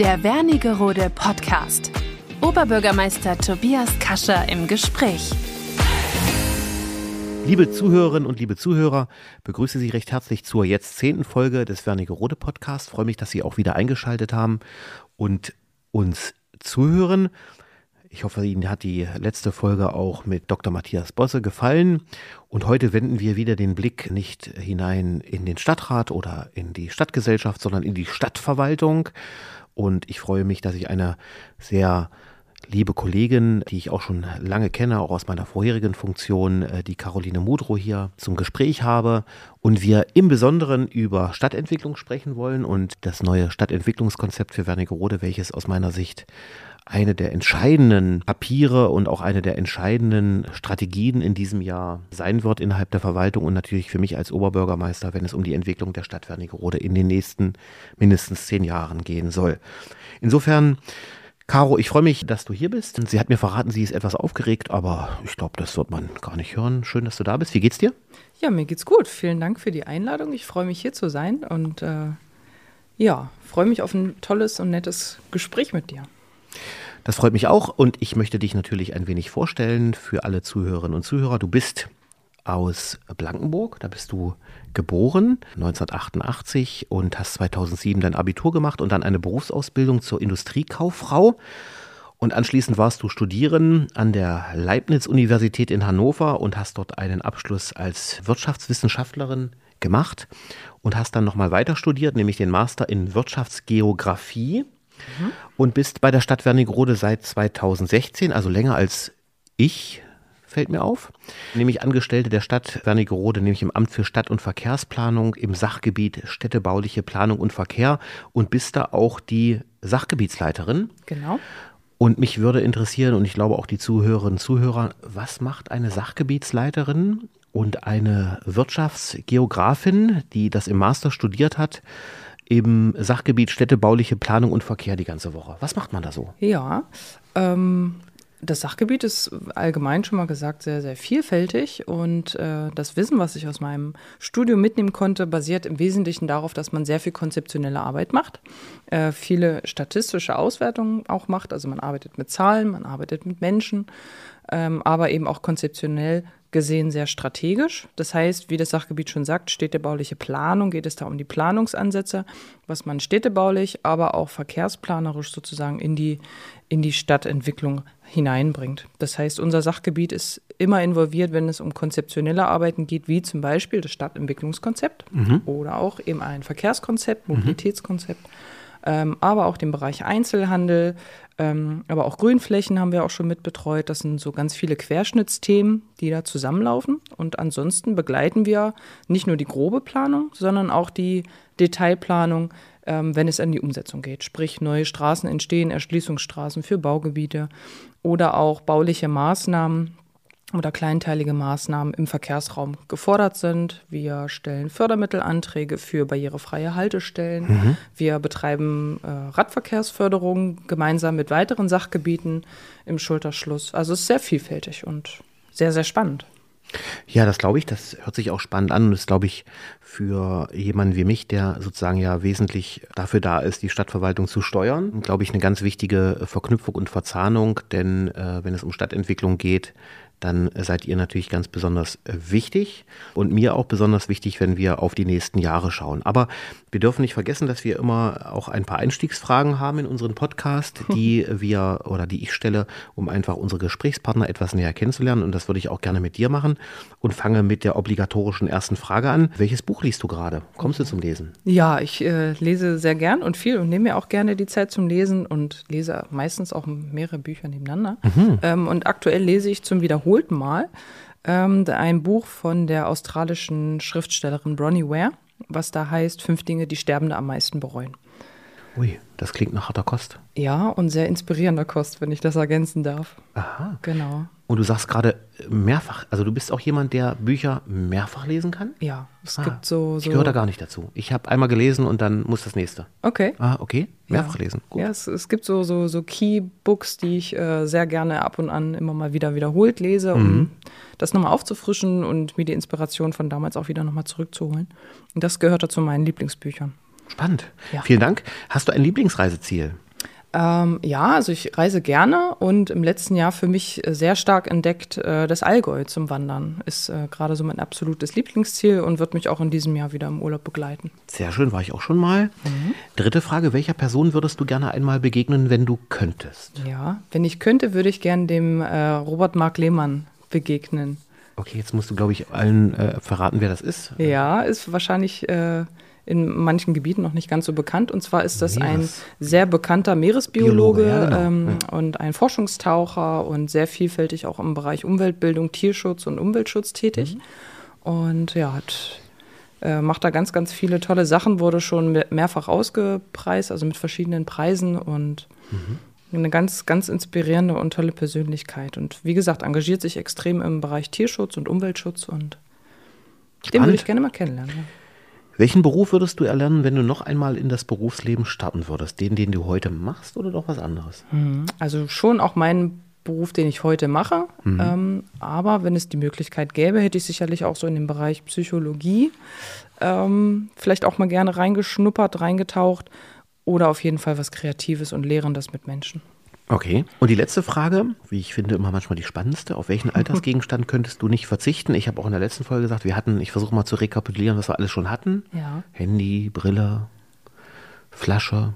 Der Wernigerode Podcast. Oberbürgermeister Tobias Kascher im Gespräch. Liebe Zuhörerinnen und liebe Zuhörer, begrüße Sie recht herzlich zur jetzt zehnten Folge des Wernigerode Podcasts. Freue mich, dass Sie auch wieder eingeschaltet haben und uns zuhören. Ich hoffe, Ihnen hat die letzte Folge auch mit Dr. Matthias Bosse gefallen. Und heute wenden wir wieder den Blick nicht hinein in den Stadtrat oder in die Stadtgesellschaft, sondern in die Stadtverwaltung. Und ich freue mich, dass ich eine sehr liebe Kollegin, die ich auch schon lange kenne, auch aus meiner vorherigen Funktion, äh, die Caroline Mudrow hier zum Gespräch habe. Und wir im Besonderen über Stadtentwicklung sprechen wollen und das neue Stadtentwicklungskonzept für Wernigerode, welches aus meiner Sicht eine der entscheidenden Papiere und auch eine der entscheidenden Strategien in diesem Jahr sein wird innerhalb der Verwaltung und natürlich für mich als Oberbürgermeister, wenn es um die Entwicklung der Stadt Wernigerode in den nächsten mindestens zehn Jahren gehen soll. Insofern Caro, ich freue mich, dass du hier bist. Sie hat mir verraten, sie ist etwas aufgeregt, aber ich glaube, das wird man gar nicht hören. Schön, dass du da bist. Wie geht's dir? Ja, mir geht's gut. Vielen Dank für die Einladung. Ich freue mich hier zu sein und äh, ja, freue mich auf ein tolles und nettes Gespräch mit dir. Das freut mich auch und ich möchte dich natürlich ein wenig vorstellen für alle Zuhörerinnen und Zuhörer. Du bist aus Blankenburg, da bist du geboren, 1988 und hast 2007 dein Abitur gemacht und dann eine Berufsausbildung zur Industriekauffrau. Und anschließend warst du studieren an der Leibniz-Universität in Hannover und hast dort einen Abschluss als Wirtschaftswissenschaftlerin gemacht und hast dann nochmal weiter studiert, nämlich den Master in Wirtschaftsgeografie mhm. und bist bei der Stadt Wernigerode seit 2016, also länger als ich, fällt mir auf. Nämlich Angestellte der Stadt Wernigerode, nämlich im Amt für Stadt- und Verkehrsplanung im Sachgebiet städtebauliche Planung und Verkehr und bist da auch die Sachgebietsleiterin. Genau. Und mich würde interessieren, und ich glaube auch die Zuhörerinnen und Zuhörer, was macht eine Sachgebietsleiterin und eine Wirtschaftsgeografin, die das im Master studiert hat, im Sachgebiet städtebauliche Planung und Verkehr die ganze Woche. Was macht man da so? Ja, ähm, das Sachgebiet ist allgemein schon mal gesagt sehr, sehr vielfältig und äh, das Wissen, was ich aus meinem Studium mitnehmen konnte, basiert im Wesentlichen darauf, dass man sehr viel konzeptionelle Arbeit macht, äh, viele statistische Auswertungen auch macht. Also man arbeitet mit Zahlen, man arbeitet mit Menschen, ähm, aber eben auch konzeptionell gesehen sehr strategisch. Das heißt, wie das Sachgebiet schon sagt, städtebauliche Planung, geht es da um die Planungsansätze, was man städtebaulich, aber auch verkehrsplanerisch sozusagen in die, in die Stadtentwicklung hineinbringt. Das heißt, unser Sachgebiet ist immer involviert, wenn es um konzeptionelle Arbeiten geht, wie zum Beispiel das Stadtentwicklungskonzept mhm. oder auch eben ein Verkehrskonzept, mhm. Mobilitätskonzept. Mhm ähm, aber auch den Bereich Einzelhandel, ähm, aber auch Grünflächen haben wir auch schon mit betreut. Das sind so ganz viele Querschnittsthemen, die da zusammenlaufen. Und ansonsten begleiten wir nicht nur die grobe Planung, sondern auch die Detailplanung, ähm, wenn es an die Umsetzung geht. Sprich, neue Straßen entstehen, Erschließungsstraßen für Baugebiete oder auch bauliche Maßnahmen, oder kleinteilige Maßnahmen im Verkehrsraum gefordert sind. Wir stellen Fördermittelanträge für barrierefreie Haltestellen. Mhm. Wir betreiben äh, Radverkehrsförderung gemeinsam mit weiteren Sachgebieten im Schulterschluss. Also es ist sehr vielfältig und sehr, sehr spannend. Ja, das glaube ich. Das hört sich auch spannend an und ist, glaube ich, für jemanden wie mich, der sozusagen ja wesentlich dafür da ist, die Stadtverwaltung zu steuern, glaube ich, eine ganz wichtige Verknüpfung und Verzahnung. Denn äh, wenn es um Stadtentwicklung geht, dann seid ihr natürlich ganz besonders äh, wichtig und mir auch besonders wichtig, wenn wir auf die nächsten Jahre schauen. Aber wir dürfen nicht vergessen, dass wir immer auch ein paar Einstiegsfragen haben in unseren Podcast, die wir oder die ich stelle, um einfach unsere Gesprächspartner etwas näher kennenzulernen. Und das würde ich auch gerne mit dir machen und fange mit der obligatorischen ersten Frage an. Welches Buch liest du gerade? Kommst du zum Lesen? Ja, ich äh, lese sehr gern und viel und nehme mir auch gerne die Zeit zum Lesen und lese meistens auch mehrere Bücher nebeneinander. Mhm. Ähm, und aktuell lese ich zum Wiederholten Mal ähm, ein Buch von der australischen Schriftstellerin Bronnie Ware was da heißt, fünf Dinge, die Sterbende am meisten bereuen. Ui, das klingt nach harter Kost. Ja, und sehr inspirierender Kost, wenn ich das ergänzen darf. Aha. Genau. Und du sagst gerade mehrfach, also du bist auch jemand, der Bücher mehrfach lesen kann? Ja, es ah, gibt so, so. Ich gehöre da gar nicht dazu. Ich habe einmal gelesen und dann muss das nächste. Okay. Ah, okay. Mehrfach ja. lesen. Gut. Ja, es, es, gibt so, so, so Key-Books, die ich äh, sehr gerne ab und an immer mal wieder wiederholt lese, um mhm. das nochmal aufzufrischen und mir die Inspiration von damals auch wieder nochmal zurückzuholen. Und das gehört dazu meinen Lieblingsbüchern. Spannend. Ja. Vielen Dank. Hast du ein Lieblingsreiseziel? Ähm, ja, also ich reise gerne und im letzten Jahr für mich sehr stark entdeckt äh, das Allgäu zum Wandern. Ist äh, gerade so mein absolutes Lieblingsziel und wird mich auch in diesem Jahr wieder im Urlaub begleiten. Sehr schön, war ich auch schon mal. Mhm. Dritte Frage, welcher Person würdest du gerne einmal begegnen, wenn du könntest? Ja, wenn ich könnte, würde ich gerne dem äh, Robert Mark Lehmann begegnen. Okay, jetzt musst du, glaube ich, allen äh, verraten, wer das ist. Ja, ist wahrscheinlich äh, in manchen Gebieten noch nicht ganz so bekannt. Und zwar ist das Meeres. ein sehr bekannter Meeresbiologe Biologe, ja, genau. ähm, ja. und ein Forschungstaucher und sehr vielfältig auch im Bereich Umweltbildung, Tierschutz und Umweltschutz tätig. Mhm. Und ja, hat, äh, macht da ganz, ganz viele tolle Sachen, wurde schon mehrfach ausgepreist, also mit verschiedenen Preisen und mhm eine ganz, ganz inspirierende und tolle Persönlichkeit. Und wie gesagt, engagiert sich extrem im Bereich Tierschutz und Umweltschutz und Spannend. den würde ich gerne mal kennenlernen. Ja. Welchen Beruf würdest du erlernen, wenn du noch einmal in das Berufsleben starten würdest? Den, den du heute machst oder doch was anderes? Mhm. Also schon auch meinen Beruf, den ich heute mache. Mhm. Ähm, aber wenn es die Möglichkeit gäbe, hätte ich sicherlich auch so in den Bereich Psychologie ähm, vielleicht auch mal gerne reingeschnuppert, reingetaucht oder auf jeden Fall was Kreatives und Lehrendes mit Menschen. Okay. Und die letzte Frage, wie ich finde, immer manchmal die spannendste. Auf welchen Altersgegenstand könntest du nicht verzichten? Ich habe auch in der letzten Folge gesagt, wir hatten, ich versuche mal zu rekapitulieren, was wir alles schon hatten. Ja. Handy, Brille, Flasche,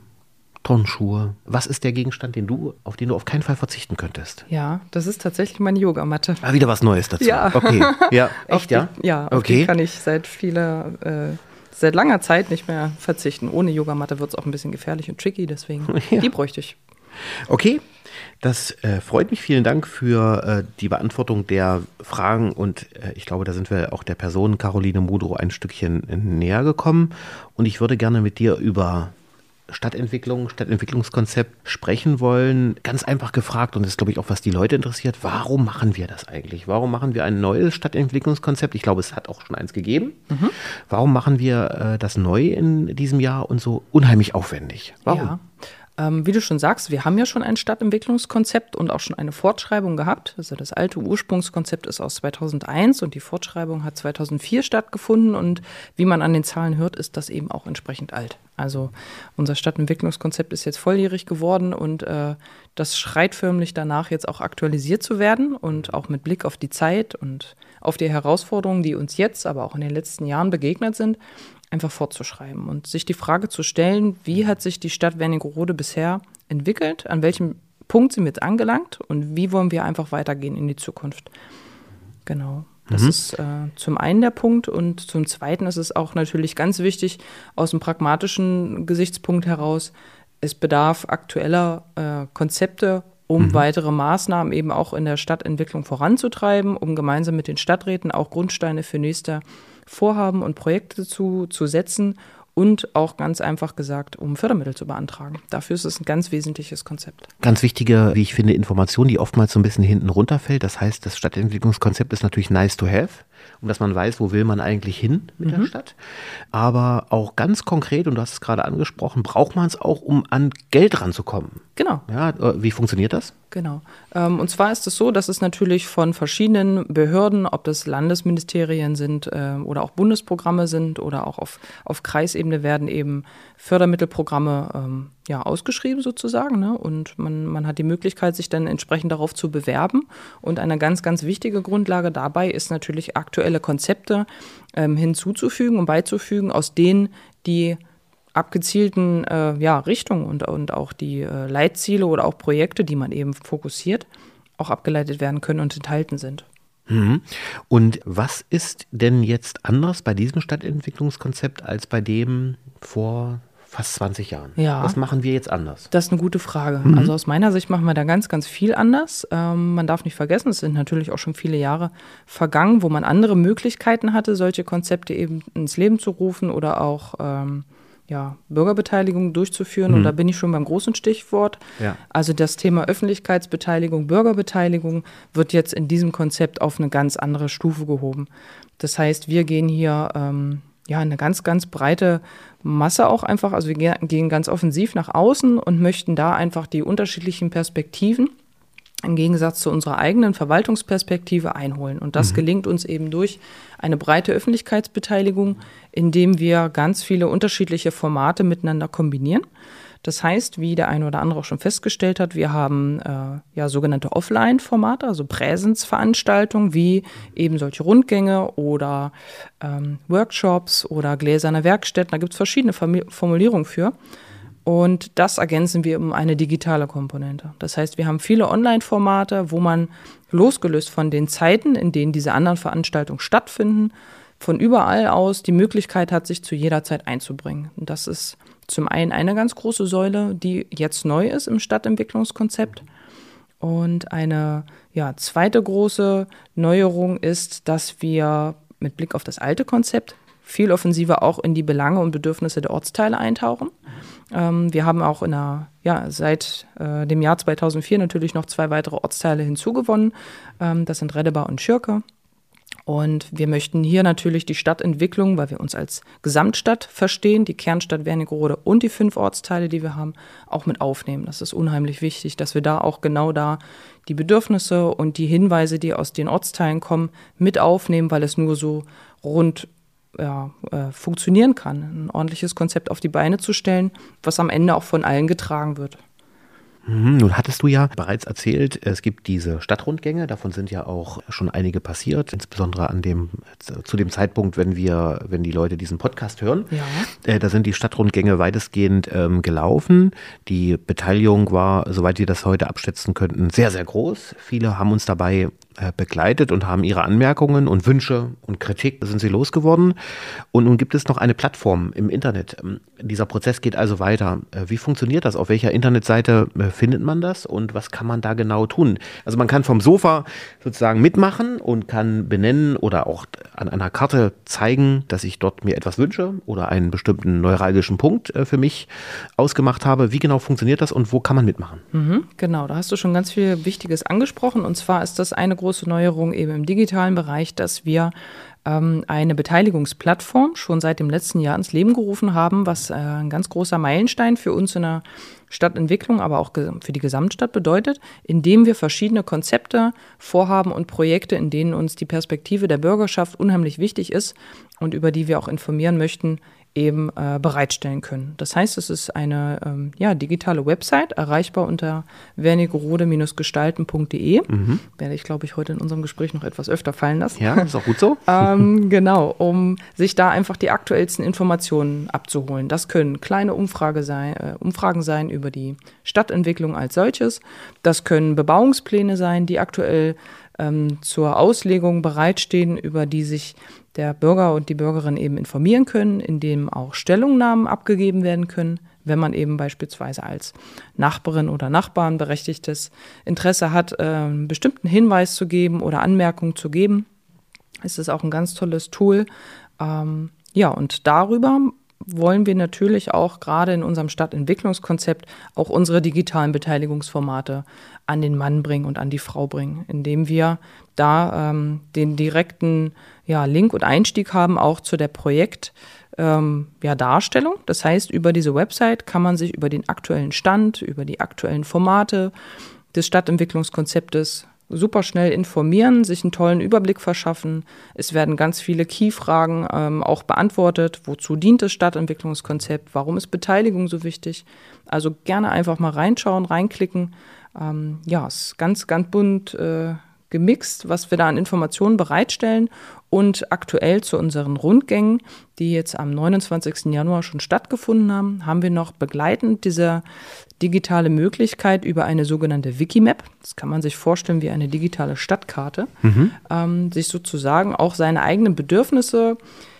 Turnschuhe. Was ist der Gegenstand, den du, auf den du auf keinen Fall verzichten könntest? Ja, das ist tatsächlich meine Yogamatte. Ah, wieder was Neues dazu. Ja. Okay. Ja, echt, ja? Die, ja, auf okay. die kann ich seit vieler äh, seit langer Zeit nicht mehr verzichten. Ohne Yogamatte wird es auch ein bisschen gefährlich und tricky, deswegen ja. die bräuchte ich. Okay, das äh, freut mich. Vielen Dank für äh, die Beantwortung der Fragen und äh, ich glaube, da sind wir auch der Person Caroline Mudro ein Stückchen näher gekommen. Und ich würde gerne mit dir über Stadtentwicklung, Stadtentwicklungskonzept sprechen wollen. Ganz einfach gefragt, und das ist, glaube ich, auch, was die Leute interessiert, warum machen wir das eigentlich? Warum machen wir ein neues Stadtentwicklungskonzept? Ich glaube, es hat auch schon eins gegeben. Mhm. Warum machen wir äh, das neu in diesem Jahr und so unheimlich aufwendig? Warum? Ja. Ähm, wie du schon sagst, wir haben ja schon ein Stadtentwicklungskonzept und auch schon eine Fortschreibung gehabt. Also das alte Ursprungskonzept ist aus 2001 und die Fortschreibung hat 2004 stattgefunden. Und wie man an den Zahlen hört, ist das eben auch entsprechend alt. Also unser Stadtentwicklungskonzept ist jetzt volljährig geworden und äh, das schreit förmlich danach, jetzt auch aktualisiert zu werden und auch mit Blick auf die Zeit und auf die Herausforderungen, die uns jetzt, aber auch in den letzten Jahren begegnet sind, einfach fortzuschreiben und sich die Frage zu stellen, wie hat sich die Stadt Wernigerode bisher entwickelt, an welchem Punkt sind wir jetzt angelangt und wie wollen wir einfach weitergehen in die Zukunft. Genau. Das mhm. ist äh, zum einen der Punkt und zum zweiten ist es auch natürlich ganz wichtig aus dem pragmatischen Gesichtspunkt heraus, es bedarf aktueller äh, Konzepte, um mhm. weitere Maßnahmen eben auch in der Stadtentwicklung voranzutreiben, um gemeinsam mit den Stadträten auch Grundsteine für nächste Vorhaben und Projekte zu, zu setzen und auch ganz einfach gesagt, um Fördermittel zu beantragen. Dafür ist es ein ganz wesentliches Konzept. Ganz wichtige, wie ich finde, Information, die oftmals so ein bisschen hinten runterfällt. Das heißt, das Stadtentwicklungskonzept ist natürlich nice to have und dass man weiß, wo will man eigentlich hin mit mhm. der Stadt. Aber auch ganz konkret, und du hast es gerade angesprochen, braucht man es auch, um an Geld ranzukommen. Genau. Ja, äh, wie funktioniert das? Genau. Ähm, und zwar ist es so, dass es natürlich von verschiedenen Behörden, ob das Landesministerien sind äh, oder auch Bundesprogramme sind oder auch auf, auf Kreisebene werden eben Fördermittelprogramme ähm, ja, ausgeschrieben sozusagen. Ne? Und man, man hat die Möglichkeit, sich dann entsprechend darauf zu bewerben. Und eine ganz, ganz wichtige Grundlage dabei ist natürlich aktuelle Konzepte ähm, hinzuzufügen und beizufügen, aus denen die abgezielten äh, ja, Richtungen und, und auch die äh, Leitziele oder auch Projekte, die man eben fokussiert, auch abgeleitet werden können und enthalten sind. Mhm. Und was ist denn jetzt anders bei diesem Stadtentwicklungskonzept als bei dem vor fast 20 Jahren. Ja. Was machen wir jetzt anders? Das ist eine gute Frage. Mhm. Also aus meiner Sicht machen wir da ganz, ganz viel anders. Ähm, man darf nicht vergessen, es sind natürlich auch schon viele Jahre vergangen, wo man andere Möglichkeiten hatte, solche Konzepte eben ins Leben zu rufen oder auch ähm, ja, Bürgerbeteiligung durchzuführen. Mhm. Und da bin ich schon beim großen Stichwort. Ja. Also das Thema Öffentlichkeitsbeteiligung, Bürgerbeteiligung wird jetzt in diesem Konzept auf eine ganz andere Stufe gehoben. Das heißt, wir gehen hier ähm, ja, eine ganz, ganz breite Masse auch einfach. Also wir gehen ganz offensiv nach außen und möchten da einfach die unterschiedlichen Perspektiven im Gegensatz zu unserer eigenen Verwaltungsperspektive einholen. Und das mhm. gelingt uns eben durch eine breite Öffentlichkeitsbeteiligung, indem wir ganz viele unterschiedliche Formate miteinander kombinieren. Das heißt, wie der eine oder andere auch schon festgestellt hat, wir haben äh, ja sogenannte Offline-Formate, also Präsenzveranstaltungen, wie eben solche Rundgänge oder ähm, Workshops oder gläserne Werkstätten. Da gibt es verschiedene Formulierungen für. Und das ergänzen wir um eine digitale Komponente. Das heißt, wir haben viele Online-Formate, wo man losgelöst von den Zeiten, in denen diese anderen Veranstaltungen stattfinden, von überall aus die Möglichkeit hat, sich zu jeder Zeit einzubringen. Und das ist zum einen eine ganz große Säule, die jetzt neu ist im Stadtentwicklungskonzept. Und eine ja, zweite große Neuerung ist, dass wir mit Blick auf das alte Konzept viel offensiver auch in die Belange und Bedürfnisse der Ortsteile eintauchen. Ähm, wir haben auch in der, ja, seit äh, dem Jahr 2004 natürlich noch zwei weitere Ortsteile hinzugewonnen. Ähm, das sind Redebar und Schirke. Und wir möchten hier natürlich die Stadtentwicklung, weil wir uns als Gesamtstadt verstehen, die Kernstadt Wernigerode und die fünf Ortsteile, die wir haben, auch mit aufnehmen. Das ist unheimlich wichtig, dass wir da auch genau da die Bedürfnisse und die Hinweise, die aus den Ortsteilen kommen, mit aufnehmen, weil es nur so rund ja, äh, funktionieren kann, ein ordentliches Konzept auf die Beine zu stellen, was am Ende auch von allen getragen wird. Mhm, nun hattest du ja bereits erzählt, es gibt diese Stadtrundgänge, davon sind ja auch schon einige passiert, insbesondere an dem, zu dem Zeitpunkt, wenn wir, wenn die Leute diesen Podcast hören. Ja. Äh, da sind die Stadtrundgänge weitestgehend ähm, gelaufen. Die Beteiligung war, soweit wir das heute abschätzen könnten, sehr, sehr groß. Viele haben uns dabei begleitet und haben ihre Anmerkungen und Wünsche und Kritik sind sie losgeworden. Und nun gibt es noch eine Plattform im Internet. Ähm, dieser Prozess geht also weiter. Äh, wie funktioniert das? Auf welcher Internetseite äh, findet man das und was kann man da genau tun? Also man kann vom Sofa sozusagen mitmachen und kann benennen oder auch an einer Karte zeigen, dass ich dort mir etwas wünsche oder einen bestimmten neuralgischen Punkt für mich ausgemacht habe. Wie genau funktioniert das und wo kann man mitmachen? Mhm, genau, da hast du schon ganz viel Wichtiges angesprochen. Und zwar ist das eine große Neuerung eben im digitalen Bereich, dass wir ähm, eine Beteiligungsplattform schon seit dem letzten Jahr ins Leben gerufen haben, was äh, ein ganz großer Meilenstein für uns in der Stadtentwicklung, aber auch für die Gesamtstadt bedeutet, indem wir verschiedene Konzepte, Vorhaben und Projekte, in denen uns die Perspektive der Bürgerschaft unheimlich wichtig ist und über die wir auch informieren möchten, eben äh, bereitstellen können. Das heißt, es ist eine ähm, ja, digitale Website, erreichbar unter wernigerode-gestalten.de. Mhm. Werde ich, glaube ich, heute in unserem Gespräch noch etwas öfter fallen lassen. Ja, ist auch gut so. ähm, genau, um sich da einfach die aktuellsten Informationen abzuholen. Das können kleine Umfrage sein, äh, Umfragen sein über die Stadtentwicklung als solches. Das können Bebauungspläne sein, die aktuell ähm, zur Auslegung bereitstehen, über die sich der Bürger und die Bürgerin eben informieren können, indem auch Stellungnahmen abgegeben werden können, wenn man eben beispielsweise als Nachbarin oder Nachbarn berechtigtes Interesse hat, äh, einen bestimmten Hinweis zu geben oder Anmerkungen zu geben, ist es auch ein ganz tolles Tool. Ähm, ja, und darüber wollen wir natürlich auch gerade in unserem Stadtentwicklungskonzept auch unsere digitalen Beteiligungsformate an den Mann bringen und an die Frau bringen, indem wir da ähm, den direkten ja, Link und Einstieg haben auch zu der Projekt. Ähm, ja, Darstellung. Das heißt, über diese Website kann man sich über den aktuellen Stand, über die aktuellen Formate des Stadtentwicklungskonzeptes super schnell informieren, sich einen tollen Überblick verschaffen. Es werden ganz viele Key-Fragen ähm, auch beantwortet. Wozu dient das Stadtentwicklungskonzept? Warum ist Beteiligung so wichtig? Also gerne einfach mal reinschauen, reinklicken. Ähm, ja, es ist ganz, ganz bunt äh, gemixt, was wir da an Informationen bereitstellen. Und aktuell zu unseren Rundgängen, die jetzt am 29. Januar schon stattgefunden haben, haben wir noch begleitend diese digitale Möglichkeit über eine sogenannte Wikimap, das kann man sich vorstellen wie eine digitale Stadtkarte, mhm. ähm, sich sozusagen auch seine eigenen Bedürfnisse,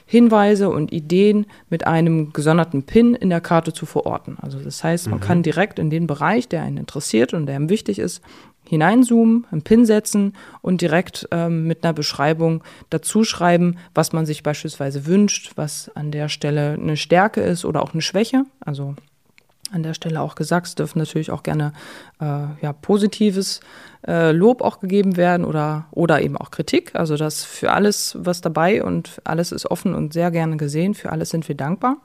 Hinweise und Ideen mit einem gesonderten Pin in der Karte zu verorten. Also das heißt, man mhm. kann direkt in den Bereich, der einen interessiert und der einem wichtig ist, hineinzoomen, einen Pin setzen und direkt ähm, mit einer Beschreibung dazu schreiben, was man sich beispielsweise wünscht, was an der Stelle eine Stärke ist oder auch eine Schwäche. Also an der Stelle auch gesagt, es dürfen natürlich auch gerne äh, ja, positives äh, Lob auch gegeben werden oder, oder eben auch Kritik. Also das für alles was dabei und alles ist offen und sehr gerne gesehen. Für alles sind wir dankbar.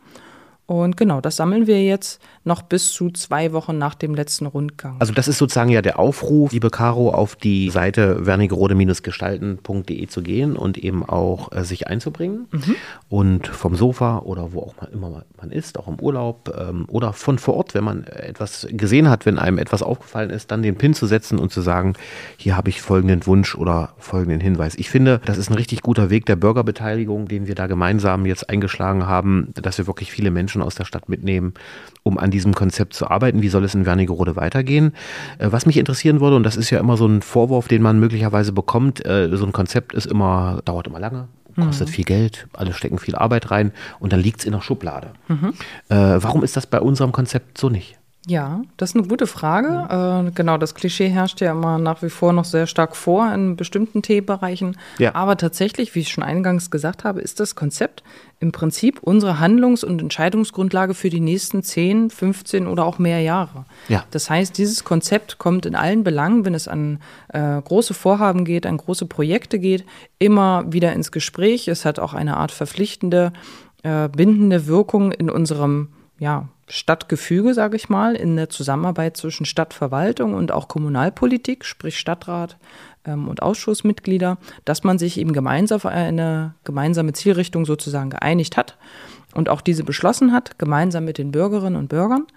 Und genau, das sammeln wir jetzt noch bis zu zwei Wochen nach dem letzten Rundgang. Also das ist sozusagen ja der Aufruf, liebe Caro, auf die Seite wernigerode-gestalten.de zu gehen und eben auch äh, sich einzubringen. Mhm. Und vom Sofa oder wo auch immer man ist, auch im Urlaub ähm, oder von vor Ort, wenn man etwas gesehen hat, wenn einem etwas aufgefallen ist, dann den Pin zu setzen und zu sagen, hier habe ich folgenden Wunsch oder folgenden Hinweis. Ich finde, das ist ein richtig guter Weg der Bürgerbeteiligung, den wir da gemeinsam jetzt eingeschlagen haben, dass wir wirklich viele Menschen Menschen aus der Stadt mitnehmen, um an diesem Konzept zu arbeiten. Wie soll es in Wernigerode weitergehen? Äh, was mich interessieren würde, und das ist ja immer so ein Vorwurf, den man möglicherweise bekommt, äh, so ein Konzept ist immer, dauert immer lange, kostet mhm. viel Geld, alle stecken viel Arbeit rein und dann liegt es in der Schublade. Mhm. Äh, warum ist das bei unserem Konzept so nicht? Ja, das ist eine gute Frage. Äh, genau, das Klischee herrscht ja immer nach wie vor noch sehr stark vor in bestimmten Themenbereichen. Ja. Aber tatsächlich, wie ich schon eingangs gesagt habe, ist das Konzept im Prinzip unsere Handlungs- und Entscheidungsgrundlage für die nächsten 10, 15 oder auch mehr Jahre. Ja. Das heißt, dieses Konzept kommt in allen Belangen, wenn es an äh, große Vorhaben geht, an große Projekte geht, immer wieder ins Gespräch. Es hat auch eine Art verpflichtende, äh, bindende Wirkung in unserem ja, Stadtgefüge, sage ich mal, in der Zusammenarbeit zwischen Stadtverwaltung und auch Kommunalpolitik, sprich Stadtrat ähm, und Ausschussmitglieder, dass man sich eben gemeinsam auf eine gemeinsame Zielrichtung sozusagen geeinigt hat und auch diese beschlossen hat, gemeinsam mit den Bürgerinnen und Bürgern.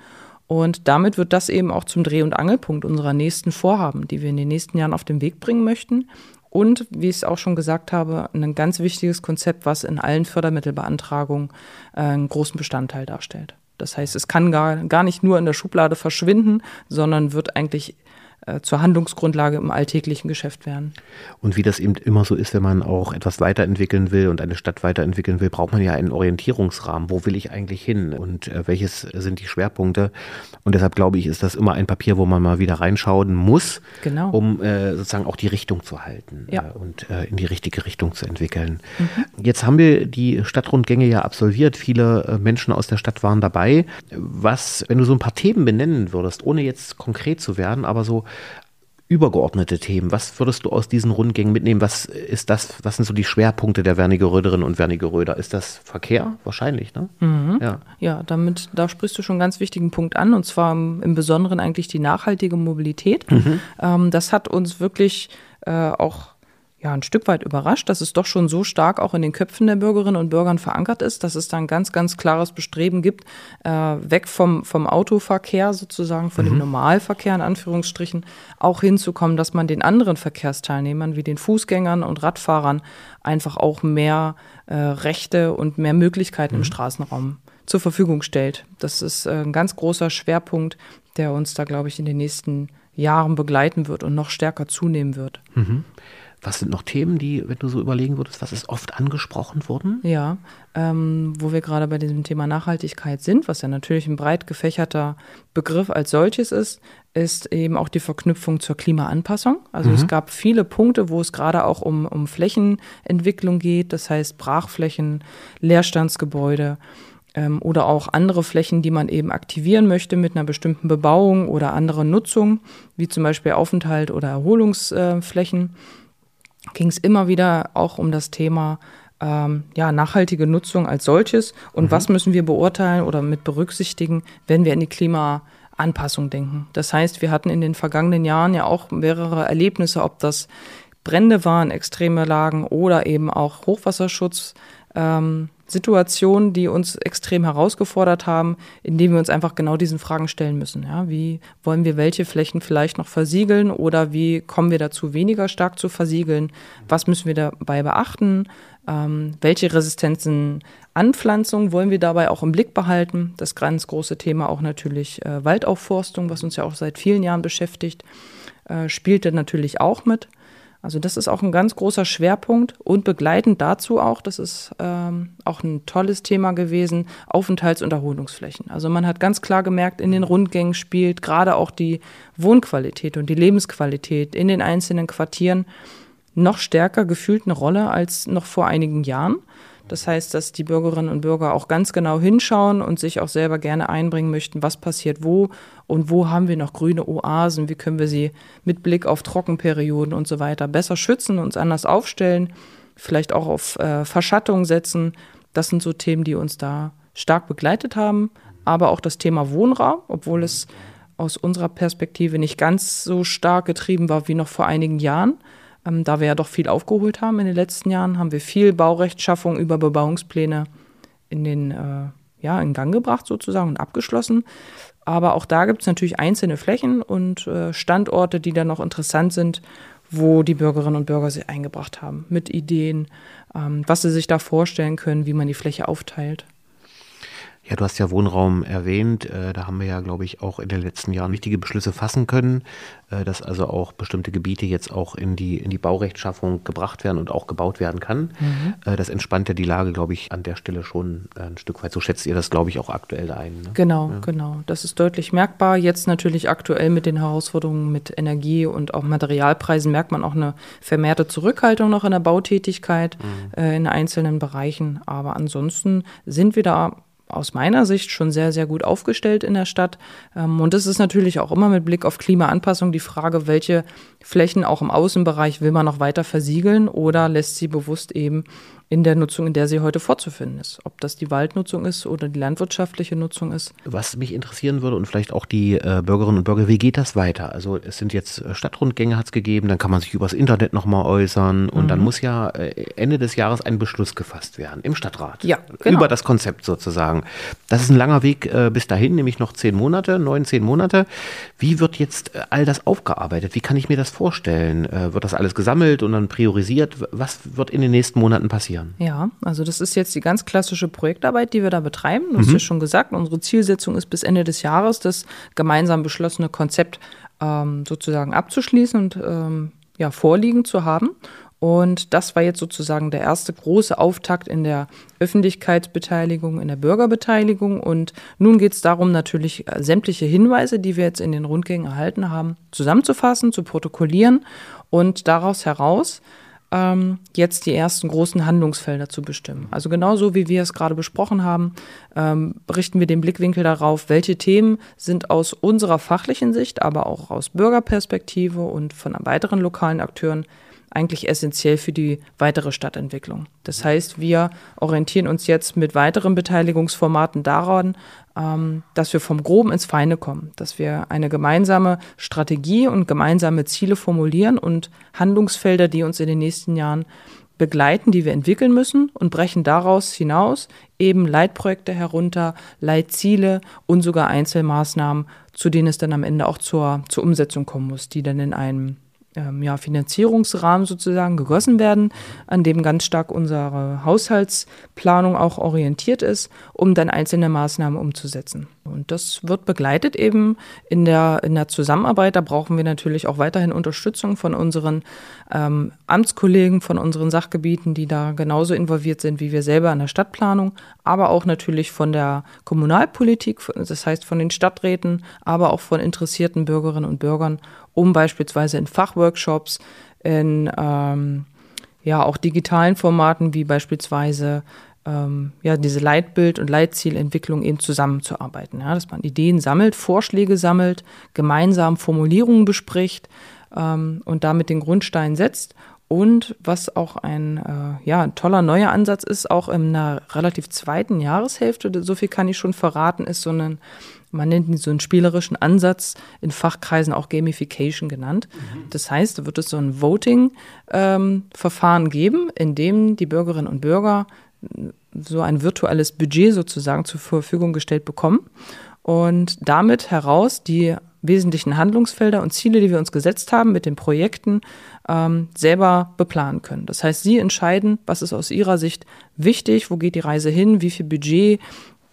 Und damit wird das eben auch zum Dreh- und Angelpunkt unserer nächsten Vorhaben, die wir in den nächsten Jahren auf den Weg bringen möchten. Und, wie ich es auch schon gesagt habe, ein ganz wichtiges Konzept, was in allen Fördermittelbeantragungen äh, einen großen Bestandteil darstellt. Das heißt, es kann gar, gar nicht nur in der Schublade verschwinden, sondern wird eigentlich zur Handlungsgrundlage im alltäglichen Geschäft werden. Und wie das eben immer so ist, wenn man auch etwas weiterentwickeln will und eine Stadt weiterentwickeln will, braucht man ja einen Orientierungsrahmen. Wo will ich eigentlich hin und äh, welches sind die Schwerpunkte? Und deshalb glaube ich, ist das immer ein Papier, wo man mal wieder reinschauen muss, genau. um äh, sozusagen auch die Richtung zu halten ja. äh, und äh, in die richtige Richtung zu entwickeln. Mhm. Jetzt haben wir die Stadtrundgänge ja absolviert. Viele äh, Menschen aus der Stadt waren dabei. Was, wenn du so ein paar Themen benennen würdest, ohne jetzt konkret zu werden, aber so übergeordnete Themen. Was würdest du aus diesen Rundgängen mitnehmen? Was ist das, was sind so die Schwerpunkte der Wernigeröderinnen und Wernigeröder? Ist das Verkehr? Wahrscheinlich, ne? Mhm. Ja. ja, damit, da sprichst du schon einen ganz wichtigen Punkt an, und zwar im, im Besonderen eigentlich die nachhaltige Mobilität. Mhm. Ähm, das hat uns wirklich äh, auch ja, ein Stück weit überrascht, dass es doch schon so stark auch in den Köpfen der Bürgerinnen und Bürgern verankert ist, dass es da ein ganz, ganz klares Bestreben gibt, äh, weg vom, vom Autoverkehr sozusagen, von mhm. dem Normalverkehr in Anführungsstrichen, auch hinzukommen, dass man den anderen Verkehrsteilnehmern wie den Fußgängern und Radfahrern einfach auch mehr äh, Rechte und mehr Möglichkeiten mhm. im Straßenraum zur Verfügung stellt. Das ist äh, ein ganz großer Schwerpunkt, der uns da, glaube ich, in den nächsten Jahren begleiten wird und noch stärker zunehmen wird. Mhm. Was sind noch Themen, die, wenn du so überlegen würdest, was ist oft angesprochen worden? Ja, ähm, wo wir gerade bei diesem Thema Nachhaltigkeit sind, was ja natürlich ein breit gefächerter Begriff als solches ist, ist eben auch die Verknüpfung zur Klimaanpassung. Also mhm. es gab viele Punkte, wo es gerade auch um, um Flächenentwicklung geht, das heißt Brachflächen, Leerstandsgebäude ähm, oder auch andere Flächen, die man eben aktivieren möchte mit einer bestimmten Bebauung oder anderen Nutzung, wie zum Beispiel Aufenthalt oder Erholungsflächen. Äh, ging es immer wieder auch um das Thema ähm, ja, nachhaltige Nutzung als solches und mhm. was müssen wir beurteilen oder mit berücksichtigen, wenn wir in die Klimaanpassung denken. Das heißt, wir hatten in den vergangenen Jahren ja auch mehrere Erlebnisse, ob das Brände waren, extreme Lagen oder eben auch Hochwasserschutz. Ähm, Situationen, die uns extrem herausgefordert haben, indem wir uns einfach genau diesen Fragen stellen müssen. Ja, wie wollen wir welche Flächen vielleicht noch versiegeln oder wie kommen wir dazu, weniger stark zu versiegeln? Was müssen wir dabei beachten? Ähm, welche Resistenzen Anpflanzung wollen wir dabei auch im Blick behalten? Das ganz große Thema auch natürlich äh, Waldaufforstung, was uns ja auch seit vielen Jahren beschäftigt, äh, spielte natürlich auch mit. Also das ist auch ein ganz großer Schwerpunkt und begleitend dazu auch, das ist ähm, auch ein tolles Thema gewesen, Aufenthalts- und Erholungsflächen. Also man hat ganz klar gemerkt, in den Rundgängen spielt gerade auch die Wohnqualität und die Lebensqualität in den einzelnen Quartieren noch stärker gefühlt eine Rolle als noch vor einigen Jahren. Das heißt, dass die Bürgerinnen und Bürger auch ganz genau hinschauen und sich auch selber gerne einbringen möchten, was passiert wo und wo haben wir noch grüne Oasen, wie können wir sie mit Blick auf Trockenperioden und so weiter besser schützen, uns anders aufstellen, vielleicht auch auf äh, Verschattung setzen. Das sind so Themen, die uns da stark begleitet haben, aber auch das Thema Wohnraum, obwohl es aus unserer Perspektive nicht ganz so stark getrieben war wie noch vor einigen Jahren. Ähm, da wir ja doch viel aufgeholt haben in den letzten Jahren, haben wir viel Baurechtschaffung über Bebauungspläne in den äh, ja, in Gang gebracht sozusagen und abgeschlossen. Aber auch da gibt es natürlich einzelne Flächen und äh, Standorte, die dann noch interessant sind, wo die Bürgerinnen und Bürger sich eingebracht haben mit Ideen, ähm, was sie sich da vorstellen können, wie man die Fläche aufteilt. Ja, du hast ja Wohnraum erwähnt. Äh, da haben wir ja, glaube ich, auch in den letzten Jahren wichtige Beschlüsse fassen können, äh, dass also auch bestimmte Gebiete jetzt auch in die, in die Baurechtschaffung gebracht werden und auch gebaut werden kann. Mhm. Äh, das entspannt ja die Lage, glaube ich, an der Stelle schon ein Stück weit. So schätzt ihr das, glaube ich, auch aktuell ein. Ne? Genau, ja. genau. Das ist deutlich merkbar. Jetzt natürlich aktuell mit den Herausforderungen mit Energie und auch Materialpreisen merkt man auch eine vermehrte Zurückhaltung noch in der Bautätigkeit mhm. in einzelnen Bereichen. Aber ansonsten sind wir da aus meiner Sicht schon sehr, sehr gut aufgestellt in der Stadt. Ähm, und es ist natürlich auch immer mit Blick auf Klimaanpassung die Frage, welche Flächen auch im Außenbereich will man noch weiter versiegeln oder lässt sie bewusst eben in der Nutzung, in der sie heute vorzufinden ist. Ob das die Waldnutzung ist oder die landwirtschaftliche Nutzung ist. Was mich interessieren würde und vielleicht auch die äh, Bürgerinnen und Bürger, wie geht das weiter? Also es sind jetzt äh, Stadtrundgänge hat es gegeben, dann kann man sich übers Internet nochmal äußern und mhm. dann muss ja äh, Ende des Jahres ein Beschluss gefasst werden im Stadtrat. Ja, genau. Über das Konzept sozusagen. Das ist ein langer Weg äh, bis dahin, nämlich noch zehn Monate, neun, zehn Monate. Wie wird jetzt äh, all das aufgearbeitet? Wie kann ich mir das vorstellen? Äh, wird das alles gesammelt und dann priorisiert? Was wird in den nächsten Monaten passieren? Passieren. Ja, also das ist jetzt die ganz klassische Projektarbeit, die wir da betreiben. Du mhm. hast ja schon gesagt, unsere Zielsetzung ist bis Ende des Jahres das gemeinsam beschlossene Konzept ähm, sozusagen abzuschließen und ähm, ja, vorliegen zu haben. Und das war jetzt sozusagen der erste große Auftakt in der Öffentlichkeitsbeteiligung, in der Bürgerbeteiligung. Und nun geht es darum, natürlich äh, sämtliche Hinweise, die wir jetzt in den Rundgängen erhalten haben, zusammenzufassen, zu protokollieren und daraus heraus ähm, jetzt die ersten großen Handlungsfelder zu bestimmen. Also genauso wie wir es gerade besprochen haben, ähm, richten wir den Blickwinkel darauf, welche Themen sind aus unserer fachlichen Sicht, aber auch aus Bürgerperspektive und von weiteren lokalen Akteuren eigentlich essentiell für die weitere Stadtentwicklung. Das heißt, wir orientieren uns jetzt mit weiteren Beteiligungsformaten daran, ähm, dass wir vom Groben ins Feine kommen, dass wir eine gemeinsame Strategie und gemeinsame Ziele formulieren und Handlungsfelder, die uns in den nächsten Jahren begleiten, die wir entwickeln müssen und brechen daraus hinaus eben Leitprojekte herunter, Leitziele und sogar Einzelmaßnahmen, zu denen es dann am Ende auch zur, zur Umsetzung kommen muss, die dann in einem ähm, ja, Finanzierungsrahmen sozusagen gegossen werden, an dem ganz stark unsere Haushaltsplanung auch orientiert ist, um dann einzelne Maßnahmen umzusetzen. Und das wird begleitet eben in der, in der Zusammenarbeit. Da brauchen wir natürlich auch weiterhin Unterstützung von unseren ähm, Amtskollegen, von unseren Sachgebieten, die da genauso involviert sind wie wir selber an der Stadtplanung, aber auch natürlich von der Kommunalpolitik, das heißt von den Stadträten, aber auch von interessierten Bürgerinnen und Bürgern, um beispielsweise in Fachworkshops, in ähm, ja auch digitalen Formaten wie beispielsweise ähm, ja diese Leitbild- und Leitzielentwicklung eben zusammenzuarbeiten. Ja, dass man Ideen sammelt, Vorschläge sammelt, gemeinsam Formulierungen bespricht ähm, und damit den Grundstein setzt. Und was auch ein äh, ja, toller neuer Ansatz ist, auch in einer relativ zweiten Jahreshälfte, so viel kann ich schon verraten, ist so ein man nennt ihn so einen spielerischen Ansatz, in Fachkreisen auch Gamification genannt. Mhm. Das heißt, da wird es so ein Voting-Verfahren ähm, geben, in dem die Bürgerinnen und Bürger so ein virtuelles Budget sozusagen zur Verfügung gestellt bekommen und damit heraus die wesentlichen Handlungsfelder und Ziele, die wir uns gesetzt haben mit den Projekten, ähm, selber beplanen können. Das heißt, Sie entscheiden, was ist aus Ihrer Sicht wichtig, wo geht die Reise hin, wie viel Budget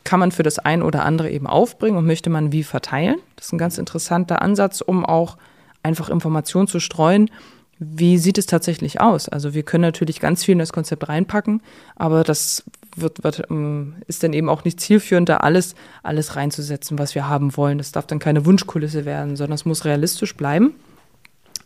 kann man für das ein oder andere eben aufbringen und möchte man wie verteilen. Das ist ein ganz interessanter Ansatz, um auch einfach Informationen zu streuen. Wie sieht es tatsächlich aus? Also wir können natürlich ganz viel in das Konzept reinpacken, aber das wird, wird, ähm, ist dann eben auch nicht zielführend, da alles, alles reinzusetzen, was wir haben wollen. Das darf dann keine Wunschkulisse werden, sondern es muss realistisch bleiben.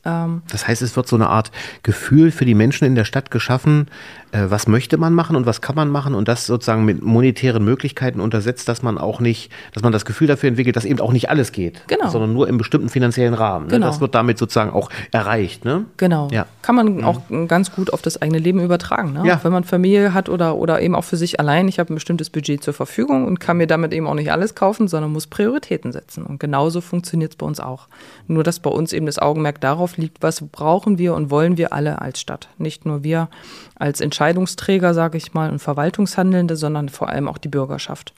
Ähm, das heißt, es wird so eine Art Gefühl für die Menschen in der Stadt geschaffen, äh, was möchte man machen und was kann man machen und das sozusagen mit monetären Möglichkeiten untersetzt, dass man auch nicht, dass man das Gefühl dafür entwickelt, dass eben auch nicht alles geht, Genau. sondern nur im bestimmten finanziellen Rahmen. Ne? Genau. Das wird damit sozusagen auch erreicht. Ne? Genau. Ja. Kann man auch ganz gut auf das eigene Leben übertragen. Ne? Ja. Auch wenn man Familie hat oder, oder eben auch für sich allein. Ich habe ein bestimmtes Budget zur Verfügung und kann mir damit eben auch nicht alles kaufen, sondern muss Prioritäten setzen. Und genauso funktioniert es bei uns auch. Nur, dass bei uns eben das Augenmerk darauf liegt, was brauchen wir und wollen wir alle als Stadt. Nicht nur wir als Entscheidungsträger, sage ich mal, und Verwaltungshandelnde, sondern vor allem auch die Bürgerschaft.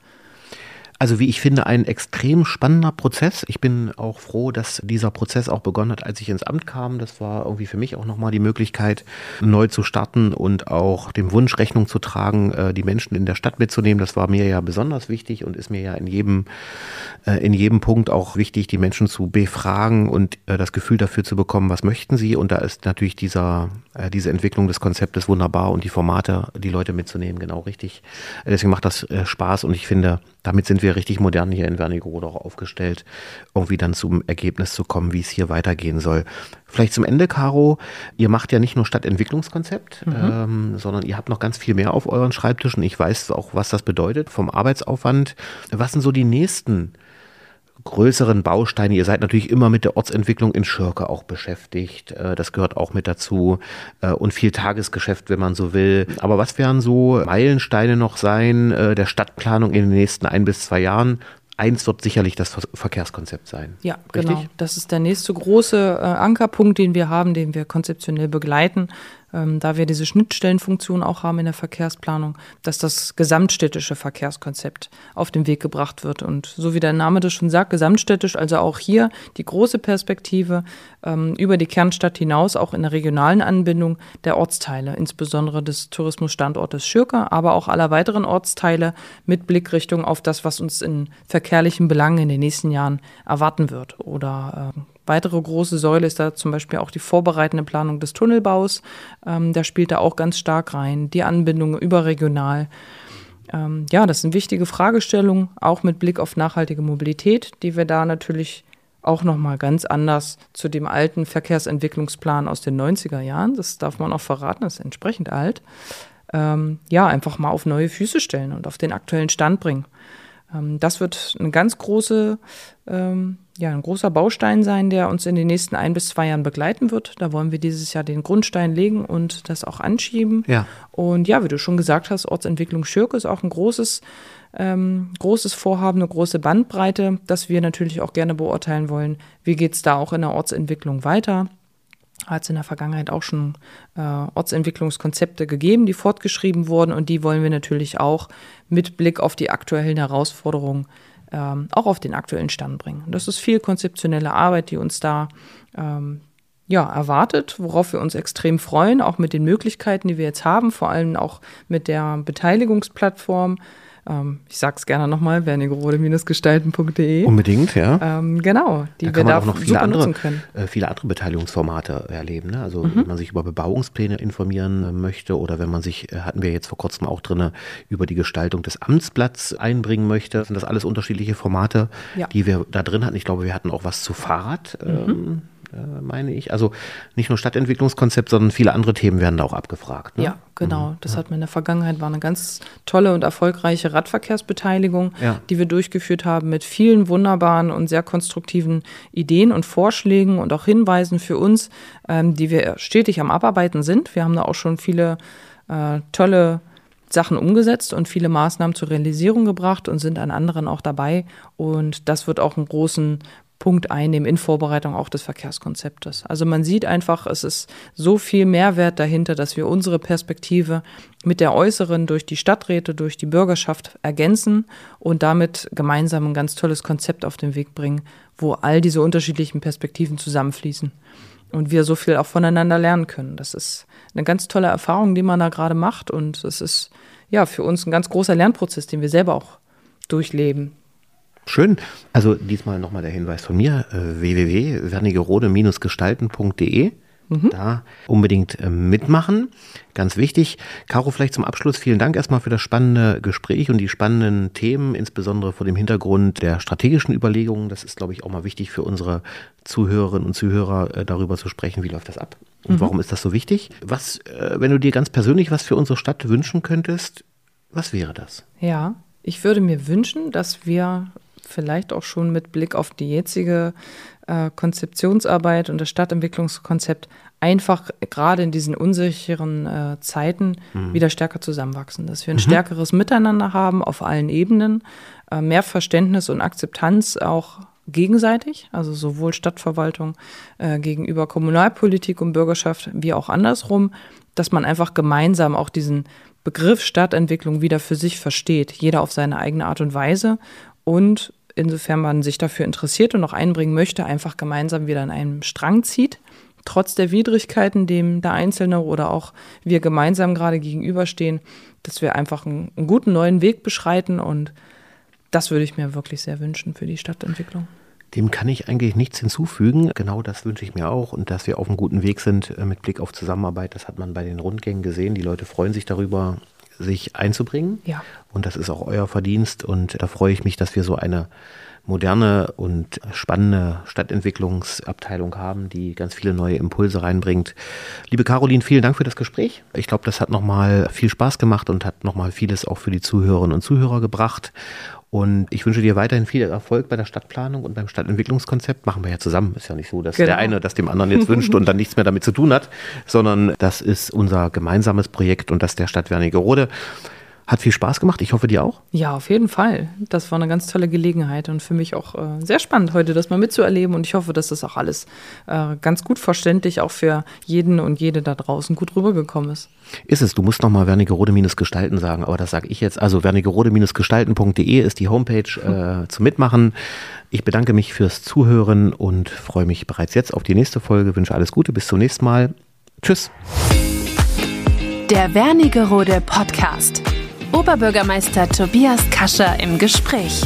Also wie ich finde, ein extrem spannender Prozess. Ich bin auch froh, dass dieser Prozess auch begonnen hat, als ich ins Amt kam. Das war irgendwie für mich auch nochmal die Möglichkeit, neu zu starten und auch dem Wunsch Rechnung zu tragen, äh, die Menschen in der Stadt mitzunehmen. Das war mir ja besonders wichtig und ist mir ja in jedem, äh, in jedem Punkt auch wichtig, die Menschen zu befragen und äh, das Gefühl dafür zu bekommen, was möchten sie. Und da ist natürlich dieser, diese Entwicklung des Konzeptes wunderbar und die Formate, die Leute mitzunehmen, genau richtig. Deswegen macht das Spaß und ich finde, damit sind wir richtig modern hier in Wernigerode auch aufgestellt, irgendwie dann zum Ergebnis zu kommen, wie es hier weitergehen soll. Vielleicht zum Ende, Caro, ihr macht ja nicht nur Stadtentwicklungskonzept, mhm. ähm, sondern ihr habt noch ganz viel mehr auf euren Schreibtischen. Ich weiß auch, was das bedeutet vom Arbeitsaufwand. Was sind so die nächsten größeren Bausteine. Ihr seid natürlich immer mit der Ortsentwicklung in Schirke auch beschäftigt. Äh, das gehört auch mit dazu. Äh, und viel Tagesgeschäft, wenn man so will. Aber was werden so Meilensteine noch sein äh, der Stadtplanung in den nächsten ein bis zwei Jahren? Eins wird sicherlich das Verkehrskonzept sein. Ja, Richtig? genau. Das ist der nächste große Ankerpunkt, den wir haben, den wir konzeptionell begleiten ähm, da wir diese Schnittstellenfunktion auch haben in der Verkehrsplanung, dass das gesamtstädtische Verkehrskonzept auf den Weg gebracht wird. Und so wie der Name das schon sagt, gesamtstädtisch, also auch hier die große Perspektive ähm, über die Kernstadt hinaus, auch in der regionalen Anbindung der Ortsteile, insbesondere des Tourismusstandortes Schürke, aber auch aller weiteren Ortsteile mit Blickrichtung auf das, was uns in verkehrlichen Belangen in den nächsten Jahren erwarten wird oder äh, Weitere große Säule ist da zum Beispiel auch die vorbereitende Planung des Tunnelbaus. Ähm, da spielt da auch ganz stark rein. Die Anbindung überregional. Ähm, ja, das sind wichtige Fragestellungen, auch mit Blick auf nachhaltige Mobilität, die wir da natürlich auch nochmal ganz anders zu dem alten Verkehrsentwicklungsplan aus den 90er Jahren, das darf man auch verraten, das ist entsprechend alt, ähm, ja, einfach mal auf neue Füße stellen und auf den aktuellen Stand bringen. Ähm, das wird eine ganz große ähm, ja, ein großer Baustein sein, der uns in den nächsten ein bis zwei Jahren begleiten wird. Da wollen wir dieses Jahr den Grundstein legen und das auch anschieben. Ja. Und ja, wie du schon gesagt hast, Ortsentwicklung Schürke ist auch ein großes, ähm, großes Vorhaben, eine große Bandbreite, das wir natürlich auch gerne beurteilen wollen. Wie geht es da auch in der Ortsentwicklung weiter? Hat es in der Vergangenheit auch schon äh, Ortsentwicklungskonzepte gegeben, die fortgeschrieben wurden und die wollen wir natürlich auch mit Blick auf die aktuellen Herausforderungen ähm, auch auf den aktuellen Stand bringen. Das ist viel konzeptionelle Arbeit, die uns da ähm, ja, erwartet, worauf wir uns extrem freuen, auch mit den Möglichkeiten, die wir jetzt haben, vor allem auch mit der Beteiligungsplattform ähm, ich sage es gerne nochmal, wernigerode-gestalten.de. Unbedingt, ja. Ähm, genau, die da wir da auch noch viele andere, können. Äh, viele andere Beteiligungsformate erleben. Ne? Also Mhm. wenn man sich über Bebauungspläne informieren äh, möchte oder wenn man sich, äh, hatten wir jetzt vor kurzem auch drin, über die Gestaltung des Amtsblatts einbringen möchte, sind das alles unterschiedliche Formate, Ja. die wir da drin hatten. Ich glaube, wir hatten auch was zu Fahrrad. Mhm. Ähm, äh, meine ich. Also nicht nur Stadtentwicklungskonzept, sondern viele andere Themen werden da auch abgefragt. Ne? Ja, genau. Das hat man in der Vergangenheit, war eine ganz tolle und erfolgreiche Radverkehrsbeteiligung, Ja. die wir durchgeführt haben mit vielen wunderbaren und sehr konstruktiven Ideen und Vorschlägen und auch Hinweisen für uns, ähm, die wir stetig am Abarbeiten sind. Wir haben da auch schon viele äh, tolle Sachen umgesetzt und viele Maßnahmen zur Realisierung gebracht und sind an anderen auch dabei. Und das wird auch einen großen Punkt einnehmen in Vorbereitung auch des Verkehrskonzeptes. Also man sieht einfach, es ist so viel Mehrwert dahinter, dass wir unsere Perspektive mit der äußeren durch die Stadträte, durch die Bürgerschaft ergänzen und damit gemeinsam ein ganz tolles Konzept auf den Weg bringen, wo all diese unterschiedlichen Perspektiven zusammenfließen und wir so viel auch voneinander lernen können. Das ist eine ganz tolle Erfahrung, die man da gerade macht und es ist ja für uns ein ganz großer Lernprozess, den wir selber auch durchleben. Schön. Also diesmal nochmal der Hinweis von mir, äh, www.wernigerode-gestalten.de Mhm. Da unbedingt äh, mitmachen. Ganz wichtig. Caro, vielleicht zum Abschluss vielen Dank erstmal für das spannende Gespräch und die spannenden Themen, insbesondere vor dem Hintergrund der strategischen Überlegungen. Das ist, glaube ich, auch mal wichtig für unsere Zuhörerinnen und Zuhörer, äh, darüber zu sprechen, wie läuft das ab und mhm. warum ist das so wichtig. Was, wenn du dir ganz persönlich was für unsere Stadt wünschen könntest, was wäre das? Ja, ich würde mir wünschen, dass wir vielleicht auch schon mit Blick auf die jetzige äh, Konzeptionsarbeit und das Stadtentwicklungskonzept einfach gerade in diesen unsicheren äh, Zeiten mhm. wieder stärker zusammenwachsen. Dass wir ein mhm. stärkeres Miteinander haben auf allen Ebenen, äh, mehr Verständnis und Akzeptanz auch gegenseitig, also sowohl Stadtverwaltung äh, gegenüber Kommunalpolitik und Bürgerschaft wie auch andersrum, dass man einfach gemeinsam auch diesen Begriff Stadtentwicklung wieder für sich versteht, jeder auf seine eigene Art und Weise und insofern man sich dafür interessiert und noch einbringen möchte, einfach gemeinsam wieder an einem Strang zieht, trotz der Widrigkeiten, dem der Einzelne oder auch wir gemeinsam gerade gegenüberstehen, dass wir einfach einen, einen guten neuen Weg beschreiten und das würde ich mir wirklich sehr wünschen für die Stadtentwicklung. Dem kann ich eigentlich nichts hinzufügen. Genau das wünsche ich mir auch und dass wir auf einem guten Weg sind äh, mit Blick auf Zusammenarbeit. Das hat man bei den Rundgängen gesehen. Die Leute freuen sich darüber, sich einzubringen. Ja. Und das ist auch euer Verdienst. Und da freue ich mich, dass wir so eine moderne und spannende Stadtentwicklungsabteilung haben, die ganz viele neue Impulse reinbringt. Liebe Caroline, vielen Dank für das Gespräch. Ich glaube, das hat nochmal viel Spaß gemacht und hat nochmal vieles auch für die Zuhörerinnen und Zuhörer gebracht. Und ich wünsche dir weiterhin viel Erfolg bei der Stadtplanung und beim Stadtentwicklungskonzept. Machen wir ja zusammen. Ist ja nicht so, dass genau. der eine das dem anderen jetzt wünscht und dann nichts mehr damit zu tun hat, sondern das ist unser gemeinsames Projekt und das der Stadt Wernigerode. Hat viel Spaß gemacht. Ich hoffe, dir auch. Ja, auf jeden Fall. Das war eine ganz tolle Gelegenheit und für mich auch äh, sehr spannend, heute das mal mitzuerleben. Und ich hoffe, dass das auch alles äh, ganz gut verständlich auch für jeden und jede da draußen gut rübergekommen ist. Ist es. Du musst nochmal Wernigerode-Gestalten sagen, aber das sage ich jetzt. Also wernigerode-gestalten.de ist die Homepage äh, zum Mitmachen. Ich bedanke mich fürs Zuhören und freue mich bereits jetzt auf die nächste Folge. Wünsche alles Gute. Bis zum nächsten Mal. Tschüss. Der Wernigerode Podcast. Oberbürgermeister Tobias Kascher im Gespräch.